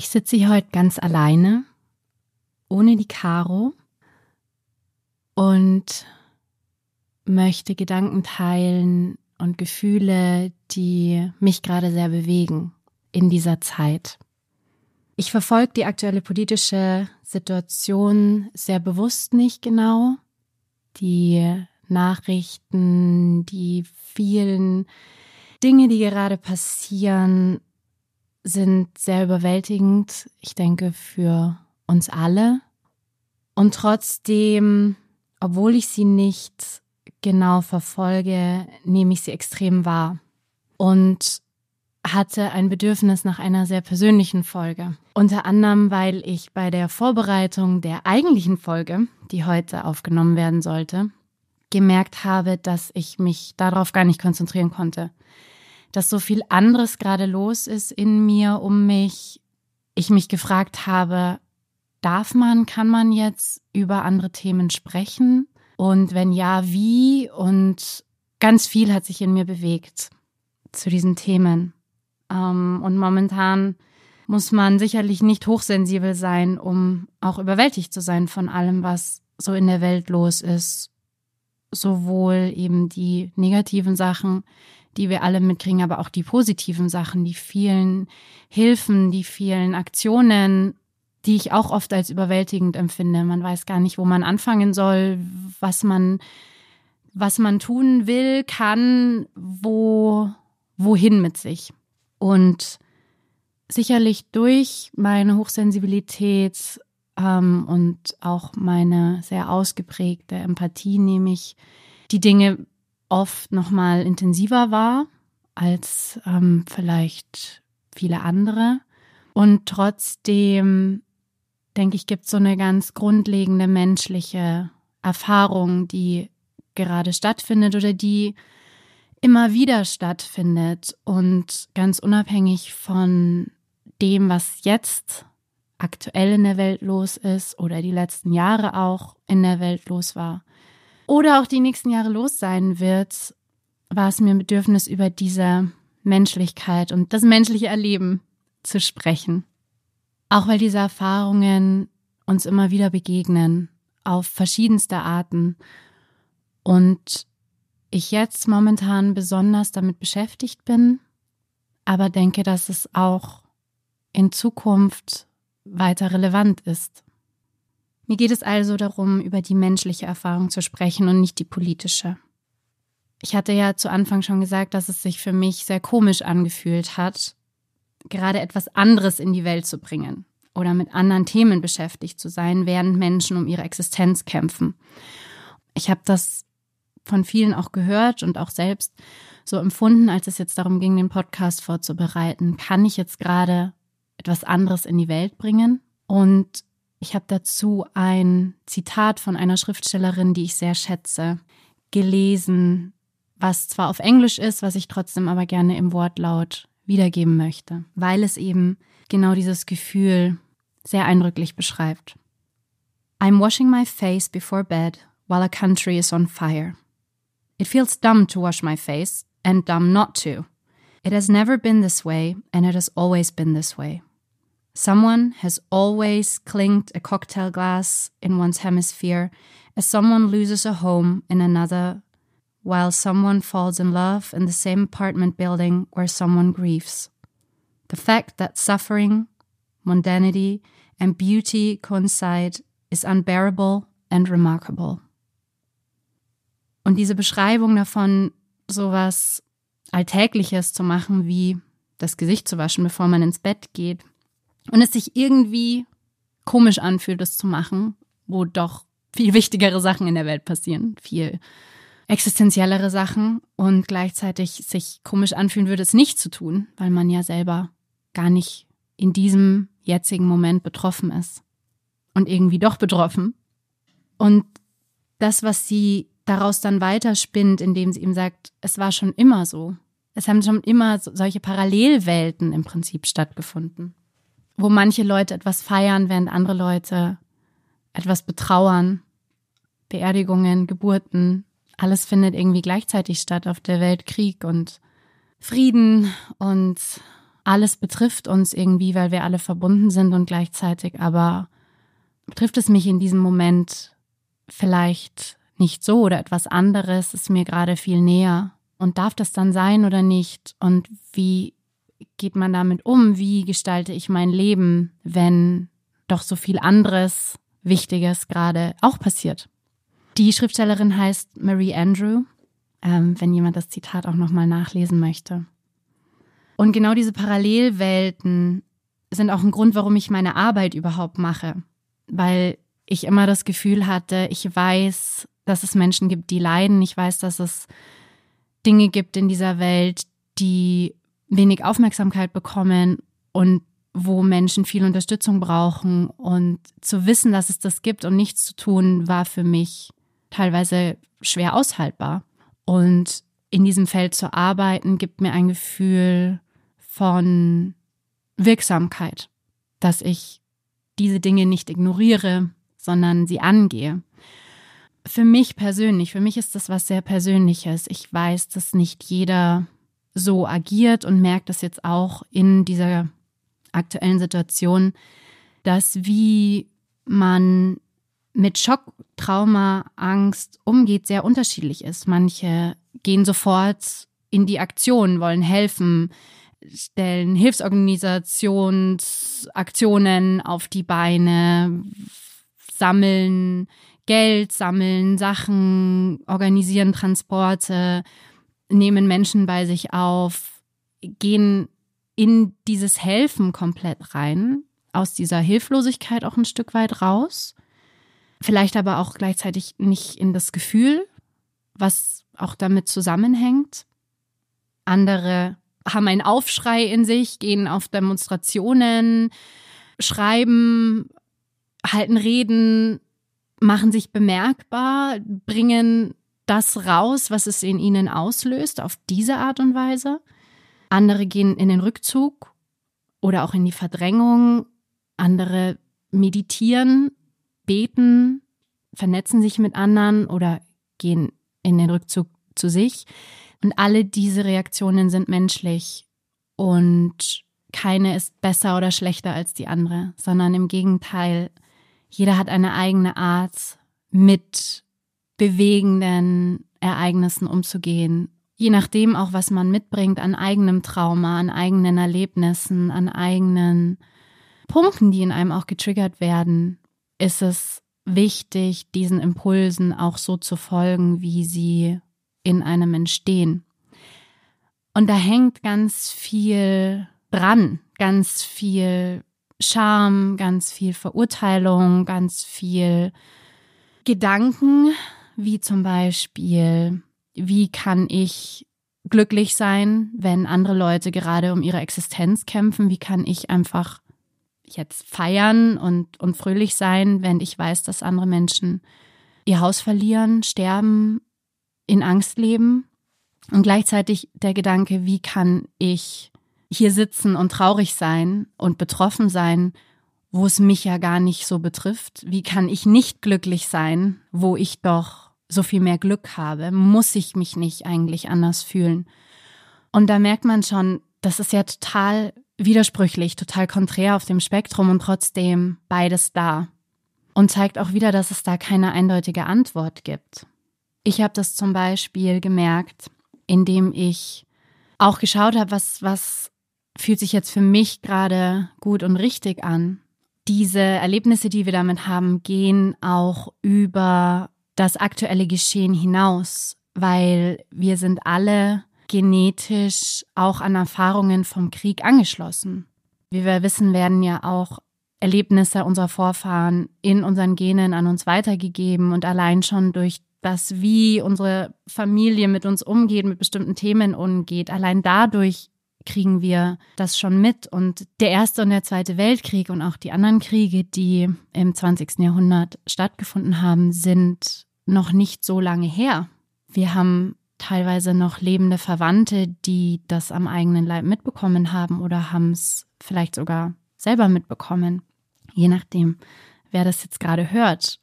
Ich sitze hier heute ganz alleine, ohne die Caro und möchte Gedanken teilen und Gefühle, die mich gerade sehr bewegen in dieser Zeit. Ich verfolge die aktuelle politische Situation sehr bewusst nicht genau. Die Nachrichten, die vielen Dinge, die gerade passieren, sind sehr überwältigend, ich denke, für uns alle. Und trotzdem, obwohl ich sie nicht genau verfolge, nehme ich sie extrem wahr und hatte ein Bedürfnis nach einer sehr persönlichen Folge. Unter anderem, weil ich bei der Vorbereitung der eigentlichen Folge, die heute aufgenommen werden sollte, gemerkt habe, dass ich mich darauf gar nicht konzentrieren konnte dass so viel anderes gerade los ist in mir um mich. Ich mich gefragt habe, darf man, kann man jetzt über andere Themen sprechen? Und wenn ja, wie? Und ganz viel hat sich in mir bewegt zu diesen Themen. Ähm, und momentan muss man sicherlich nicht hochsensibel sein, um auch überwältigt zu sein von allem, was so in der Welt los ist. Sowohl eben die negativen Sachen, die wir alle mitkriegen, aber auch die positiven Sachen, die vielen Hilfen, die vielen Aktionen, die ich auch oft als überwältigend empfinde. Man weiß gar nicht, wo man anfangen soll, was man, was man tun will, kann, wo, wohin mit sich. Und sicherlich durch meine Hochsensibilität ähm, und auch meine sehr ausgeprägte Empathie nehme ich die Dinge oft noch mal intensiver war als ähm, vielleicht viele andere. Und trotzdem, denke ich, gibt es so eine ganz grundlegende menschliche Erfahrung, die gerade stattfindet oder die immer wieder stattfindet und ganz unabhängig von dem, was jetzt aktuell in der Welt los ist oder die letzten Jahre auch in der Welt los war, oder auch die nächsten Jahre los sein wird, war es mir ein Bedürfnis, über diese Menschlichkeit und das menschliche Erleben zu sprechen. Auch weil diese Erfahrungen uns immer wieder begegnen, auf verschiedenste Arten. Und ich jetzt momentan besonders damit beschäftigt bin, aber denke, dass es auch in Zukunft weiter relevant ist. Mir geht es also darum, über die menschliche Erfahrung zu sprechen und nicht die politische. Ich hatte ja zu Anfang schon gesagt, dass es sich für mich sehr komisch angefühlt hat, gerade etwas anderes in die Welt zu bringen oder mit anderen Themen beschäftigt zu sein, während Menschen um ihre Existenz kämpfen. Ich habe das von vielen auch gehört und auch selbst so empfunden, als es jetzt darum ging, den Podcast vorzubereiten. Kann ich jetzt gerade etwas anderes in die Welt bringen? Und ich habe dazu ein Zitat von einer Schriftstellerin, die ich sehr schätze, gelesen, was zwar auf Englisch ist, was ich trotzdem aber gerne im Wortlaut wiedergeben möchte, weil es eben genau dieses Gefühl sehr eindrücklich beschreibt. I'm washing my face before bed while a country is on fire. It feels dumb to wash my face and dumb not to. It has never been this way and it has always been this way. Someone has always clinked a cocktail glass in one's hemisphere as someone loses a home in another, while someone falls in love in the same apartment building where someone grieves. The fact that suffering, mundanity, and beauty coincide is unbearable and remarkable. Und diese Beschreibung davon, sowas Alltägliches zu machen, wie das Gesicht zu waschen, bevor man ins Bett geht, und es sich irgendwie komisch anfühlt, das zu machen, wo doch viel wichtigere Sachen in der Welt passieren, viel existenziellere Sachen und gleichzeitig sich komisch anfühlen würde, es nicht zu tun, weil man ja selber gar nicht in diesem jetzigen Moment betroffen ist und irgendwie doch betroffen. Und das, was sie daraus dann weiterspinnt, indem sie ihm sagt, es war schon immer so. Es haben schon immer solche Parallelwelten im Prinzip stattgefunden wo manche Leute etwas feiern, während andere Leute etwas betrauern. Beerdigungen, Geburten, alles findet irgendwie gleichzeitig statt auf der Welt, Krieg und Frieden und alles betrifft uns irgendwie, weil wir alle verbunden sind und gleichzeitig aber betrifft es mich in diesem Moment vielleicht nicht so oder etwas anderes ist mir gerade viel näher. Und darf das dann sein oder nicht? Und wie geht man damit um? Wie gestalte ich mein Leben, wenn doch so viel anderes Wichtiges gerade auch passiert? Die Schriftstellerin heißt Marie Andrew, ähm, wenn jemand das Zitat auch nochmal nachlesen möchte. Und genau diese Parallelwelten sind auch ein Grund, warum ich meine Arbeit überhaupt mache. Weil ich immer das Gefühl hatte, ich weiß, dass es Menschen gibt, die leiden. Ich weiß, dass es Dinge gibt in dieser Welt, die wenig Aufmerksamkeit bekommen und wo Menschen viel Unterstützung brauchen. Und zu wissen, dass es das gibt und nichts zu tun, war für mich teilweise schwer aushaltbar. Und in diesem Feld zu arbeiten, gibt mir ein Gefühl von Wirksamkeit, dass ich diese Dinge nicht ignoriere, sondern sie angehe für mich persönlich, für mich ist das was sehr Persönliches. Ich weiß, dass nicht jeder so agiert und merkt das jetzt auch in dieser aktuellen Situation, dass wie man mit Schock, Trauma, Angst umgeht, sehr unterschiedlich ist. Manche gehen sofort in die Aktion, wollen helfen, stellen Hilfsorganisationsaktionen auf die Beine, sammeln Geld sammeln, Sachen, organisieren Transporte, nehmen Menschen bei sich auf, gehen in dieses Helfen komplett rein, aus dieser Hilflosigkeit auch ein Stück weit raus, vielleicht aber auch gleichzeitig nicht in das Gefühl, was auch damit zusammenhängt. Andere haben einen Aufschrei in sich, gehen auf Demonstrationen, schreiben, halten Reden, machen sich bemerkbar, bringen das raus, was es in ihnen auslöst, auf diese Art und Weise. Andere gehen in den Rückzug oder auch in die Verdrängung. Andere meditieren, beten, vernetzen sich mit anderen oder gehen in den Rückzug zu sich. Und alle diese Reaktionen sind menschlich und keine ist besser oder schlechter als die andere, sondern im Gegenteil, jeder hat eine eigene Art, mit bewegenden Ereignissen umzugehen. Je nachdem auch, was man mitbringt an eigenem Trauma, an eigenen Erlebnissen, an eigenen Punkten, die in einem auch getriggert werden, ist es wichtig, diesen Impulsen auch so zu folgen, wie sie in einem entstehen. Und da hängt ganz viel dran, ganz viel Scham, ganz viel Verurteilung, ganz viel Gedanken, wie zum Beispiel, wie kann ich glücklich sein, wenn andere Leute gerade um ihre Existenz kämpfen? Wie kann ich einfach jetzt feiern und, und fröhlich sein, wenn ich weiß, dass andere Menschen ihr Haus verlieren, sterben, in Angst leben? Und gleichzeitig der Gedanke, wie kann ich hier sitzen und traurig sein und betroffen sein, wo es mich ja gar nicht so betrifft? Wie kann ich nicht glücklich sein, wo ich doch so viel mehr Glück habe? Muss ich mich nicht eigentlich anders fühlen? Und da merkt man schon, das ist ja total widersprüchlich, total konträr auf dem Spektrum und trotzdem beides da. Und zeigt auch wieder, dass es da keine eindeutige Antwort gibt. Ich habe das zum Beispiel gemerkt, indem ich auch geschaut habe, was, was fühlt sich jetzt für mich gerade gut und richtig an. Diese Erlebnisse, die wir damit haben, gehen auch über das aktuelle Geschehen hinaus, weil wir sind alle genetisch auch an Erfahrungen vom Krieg angeschlossen. Wie wir wissen, werden ja auch Erlebnisse unserer Vorfahren in unseren Genen an uns weitergegeben und allein schon durch das, wie unsere Familie mit uns umgeht, mit bestimmten Themen umgeht, allein dadurch kriegen wir das schon mit. Und der Erste und der Zweite Weltkrieg und auch die anderen Kriege, die im 20. Jahrhundert stattgefunden haben, sind noch nicht so lange her. Wir haben teilweise noch lebende Verwandte, die das am eigenen Leib mitbekommen haben oder haben es vielleicht sogar selber mitbekommen, je nachdem, wer das jetzt gerade hört.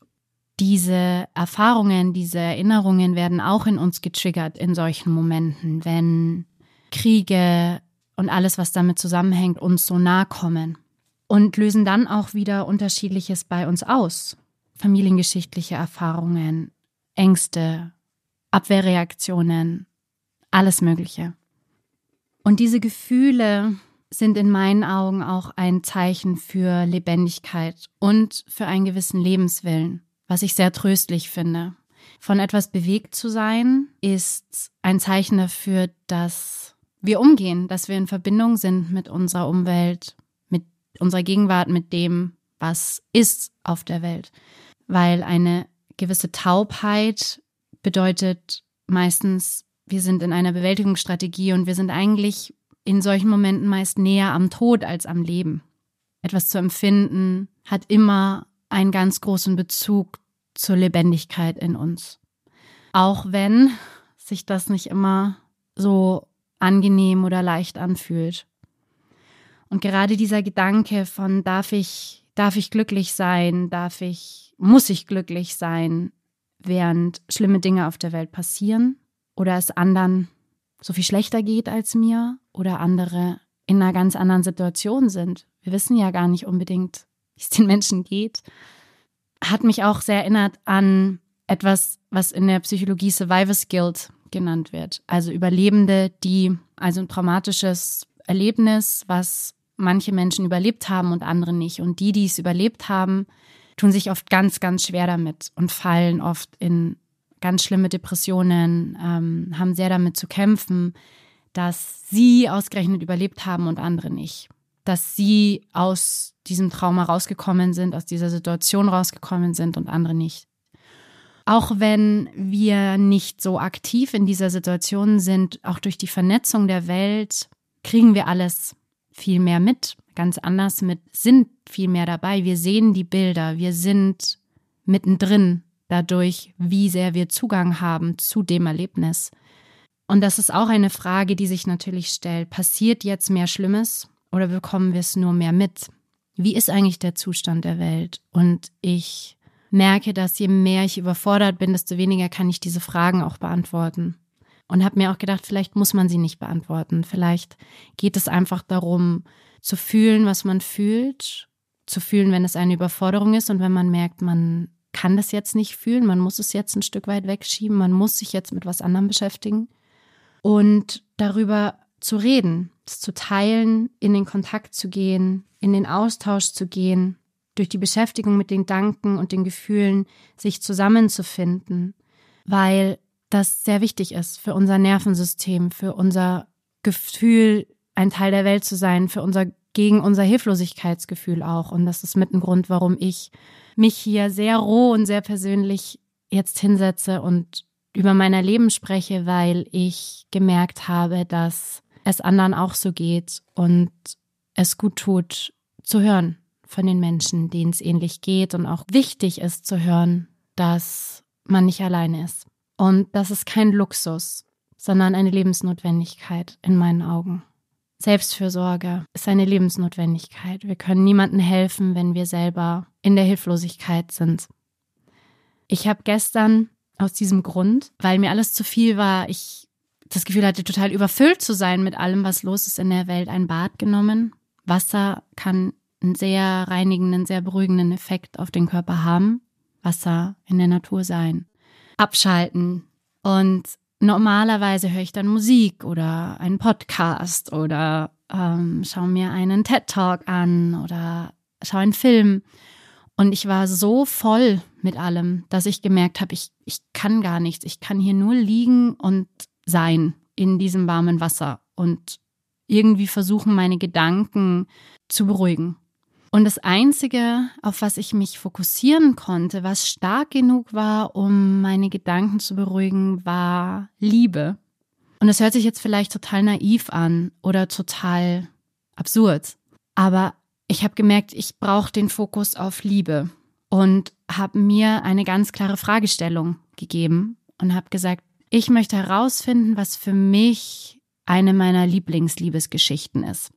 Diese Erfahrungen, diese Erinnerungen werden auch in uns getriggert in solchen Momenten, wenn Kriege und alles, was damit zusammenhängt, uns so nahe kommen. Und lösen dann auch wieder unterschiedliches bei uns aus. Familiengeschichtliche Erfahrungen, Ängste, Abwehrreaktionen, alles Mögliche. Und diese Gefühle sind in meinen Augen auch ein Zeichen für Lebendigkeit und für einen gewissen Lebenswillen, was ich sehr tröstlich finde. Von etwas bewegt zu sein, ist ein Zeichen dafür, dass wir umgehen, dass wir in Verbindung sind mit unserer Umwelt, mit unserer Gegenwart, mit dem, was ist auf der Welt. Weil eine gewisse Taubheit bedeutet meistens, wir sind in einer Bewältigungsstrategie und wir sind eigentlich in solchen Momenten meist näher am Tod als am Leben. Etwas zu empfinden hat immer einen ganz großen Bezug zur Lebendigkeit in uns. Auch wenn sich das nicht immer so angenehm oder leicht anfühlt. Und gerade dieser Gedanke von darf ich, darf ich glücklich sein, darf ich, muss ich glücklich sein, während schlimme Dinge auf der Welt passieren oder es anderen so viel schlechter geht als mir oder andere in einer ganz anderen Situation sind. Wir wissen ja gar nicht unbedingt, wie es den Menschen geht. Hat mich auch sehr erinnert an etwas, was in der Psychologie Survivor's Guilt genannt wird. Also Überlebende, die also ein traumatisches Erlebnis, was manche Menschen überlebt haben und andere nicht. Und die, die es überlebt haben, tun sich oft ganz, ganz schwer damit und fallen oft in ganz schlimme Depressionen, ähm, haben sehr damit zu kämpfen, dass sie ausgerechnet überlebt haben und andere nicht. Dass sie aus diesem Trauma rausgekommen sind, aus dieser Situation rausgekommen sind und andere nicht. Auch wenn wir nicht so aktiv in dieser Situation sind, auch durch die Vernetzung der Welt, kriegen wir alles viel mehr mit, ganz anders mit, sind viel mehr dabei. Wir sehen die Bilder, wir sind mittendrin dadurch, wie sehr wir Zugang haben zu dem Erlebnis. Und das ist auch eine Frage, die sich natürlich stellt. Passiert jetzt mehr Schlimmes oder bekommen wir es nur mehr mit? Wie ist eigentlich der Zustand der Welt? Und ich merke, dass je mehr ich überfordert bin, desto weniger kann ich diese Fragen auch beantworten. Und habe mir auch gedacht, vielleicht muss man sie nicht beantworten. Vielleicht geht es einfach darum, zu fühlen, was man fühlt, zu fühlen, wenn es eine Überforderung ist. Und wenn man merkt, man kann das jetzt nicht fühlen, man muss es jetzt ein Stück weit wegschieben, man muss sich jetzt mit was anderem beschäftigen. Und darüber zu reden, es zu teilen, in den Kontakt zu gehen, in den Austausch zu gehen, durch die Beschäftigung mit den Gedanken und den Gefühlen sich zusammenzufinden, weil das sehr wichtig ist für unser Nervensystem, für unser Gefühl, ein Teil der Welt zu sein, für unser gegen unser Hilflosigkeitsgefühl auch. Und das ist mit ein Grund, warum ich mich hier sehr roh und sehr persönlich jetzt hinsetze und über mein Leben spreche, weil ich gemerkt habe, dass es anderen auch so geht und es gut tut zu hören von den Menschen, denen es ähnlich geht und auch wichtig ist zu hören, dass man nicht alleine ist. Und das ist kein Luxus, sondern eine Lebensnotwendigkeit in meinen Augen. Selbstfürsorge ist eine Lebensnotwendigkeit. Wir können niemandem helfen, wenn wir selber in der Hilflosigkeit sind. Ich habe gestern aus diesem Grund, weil mir alles zu viel war, ich das Gefühl hatte, total überfüllt zu sein mit allem, was los ist in der Welt, ein Bad genommen. Wasser kann einen sehr reinigenden, sehr beruhigenden Effekt auf den Körper haben. Wasser in der Natur sein. Abschalten. Und normalerweise höre ich dann Musik oder einen Podcast oder ähm, schaue mir einen TED Talk an oder schaue einen Film. Und ich war so voll mit allem, dass ich gemerkt habe, ich, ich kann gar nichts. Ich kann hier nur liegen und sein in diesem warmen Wasser und irgendwie versuchen, meine Gedanken zu beruhigen. Und das Einzige, auf was ich mich fokussieren konnte, was stark genug war, um meine Gedanken zu beruhigen, war Liebe. Und das hört sich jetzt vielleicht total naiv an oder total absurd. Aber ich habe gemerkt, ich brauche den Fokus auf Liebe und habe mir eine ganz klare Fragestellung gegeben und habe gesagt, ich möchte herausfinden, was für mich eine meiner Lieblingsliebesgeschichten ist.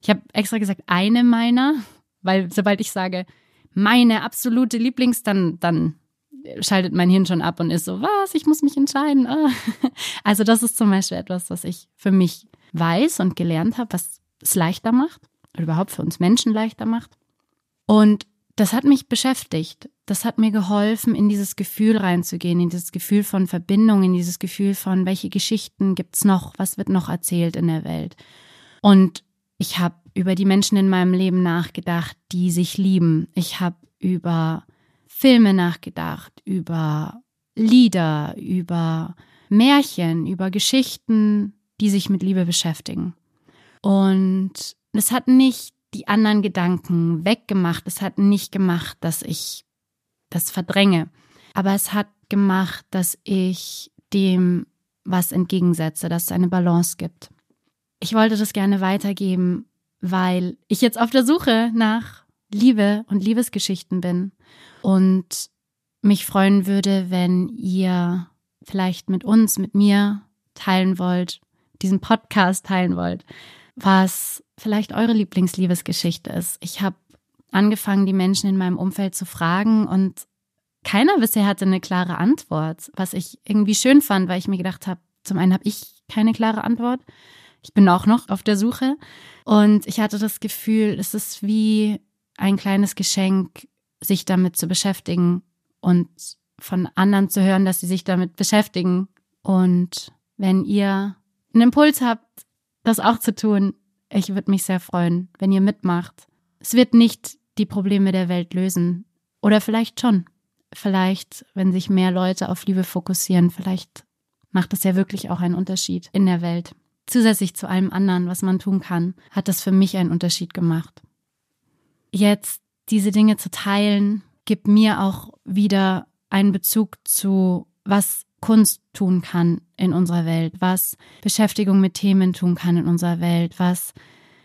Ich habe extra gesagt, eine meiner, weil sobald ich sage, meine absolute Lieblings, dann, dann schaltet mein Hirn schon ab und ist so, was, ich muss mich entscheiden. Ah. Also das ist zum Beispiel etwas, was ich für mich weiß und gelernt habe, was es leichter macht oder überhaupt für uns Menschen leichter macht. Und das hat mich beschäftigt. Das hat mir geholfen, in dieses Gefühl reinzugehen, in dieses Gefühl von Verbindung, in dieses Gefühl von, welche Geschichten gibt's noch, was wird noch erzählt in der Welt. Und ich habe über die Menschen in meinem Leben nachgedacht, die sich lieben. Ich habe über Filme nachgedacht, über Lieder, über Märchen, über Geschichten, die sich mit Liebe beschäftigen. Und es hat nicht die anderen Gedanken weggemacht. Es hat nicht gemacht, dass ich das verdränge. Aber es hat gemacht, dass ich dem was entgegensetze, dass es eine Balance gibt. Ich wollte das gerne weitergeben, weil ich jetzt auf der Suche nach Liebe und Liebesgeschichten bin und mich freuen würde, wenn ihr vielleicht mit uns, mit mir teilen wollt, diesen Podcast teilen wollt, was vielleicht eure Lieblingsliebesgeschichte ist. Ich habe angefangen, die Menschen in meinem Umfeld zu fragen und keiner bisher hatte eine klare Antwort, was ich irgendwie schön fand, weil ich mir gedacht habe, zum einen habe ich keine klare Antwort. Ich bin auch noch auf der Suche und ich hatte das Gefühl, es ist wie ein kleines Geschenk, sich damit zu beschäftigen und von anderen zu hören, dass sie sich damit beschäftigen. Und wenn ihr einen Impuls habt, das auch zu tun, ich würde mich sehr freuen, wenn ihr mitmacht. Es wird nicht die Probleme der Welt lösen. Oder vielleicht schon. Vielleicht, wenn sich mehr Leute auf Liebe fokussieren, vielleicht macht es ja wirklich auch einen Unterschied in der Welt. Zusätzlich zu allem anderen, was man tun kann, hat das für mich einen Unterschied gemacht. Jetzt diese Dinge zu teilen, gibt mir auch wieder einen Bezug zu, was Kunst tun kann in unserer Welt, was Beschäftigung mit Themen tun kann in unserer Welt, was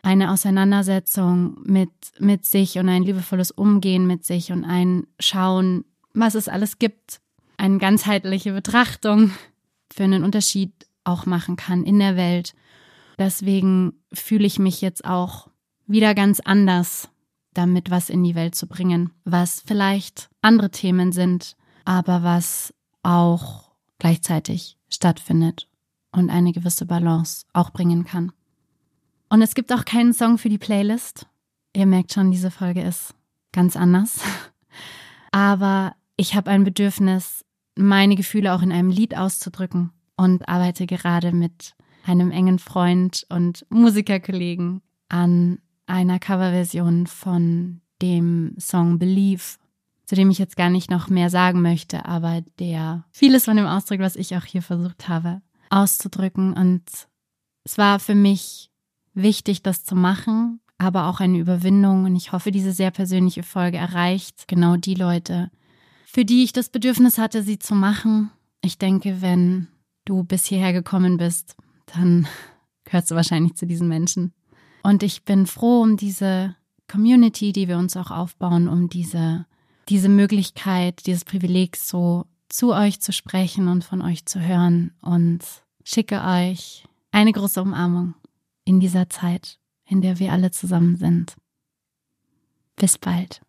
eine Auseinandersetzung mit, mit sich und ein liebevolles Umgehen mit sich und ein Schauen, was es alles gibt, eine ganzheitliche Betrachtung für einen Unterschied auch machen kann in der Welt. Deswegen fühle ich mich jetzt auch wieder ganz anders damit was in die Welt zu bringen, was vielleicht andere Themen sind, aber was auch gleichzeitig stattfindet und eine gewisse Balance auch bringen kann. Und es gibt auch keinen Song für die Playlist. Ihr merkt schon, diese Folge ist ganz anders. Aber ich habe ein Bedürfnis, meine Gefühle auch in einem Lied auszudrücken und arbeite gerade mit einem engen Freund und Musikerkollegen an einer Coverversion von dem Song Believe zu dem ich jetzt gar nicht noch mehr sagen möchte, aber der vieles von dem Ausdruck, was ich auch hier versucht habe, auszudrücken. Und es war für mich wichtig, das zu machen, aber auch eine Überwindung. Und ich hoffe, diese sehr persönliche Folge erreicht genau die Leute, für die ich das Bedürfnis hatte, sie zu machen. Ich denke, wenn du bis hierher gekommen bist, dann gehörst du wahrscheinlich zu diesen Menschen. Und ich bin froh um diese Community, die wir uns auch aufbauen, um diese diese Möglichkeit, dieses Privileg so zu euch zu sprechen und von euch zu hören und schicke euch eine große Umarmung in dieser Zeit, in der wir alle zusammen sind. Bis bald.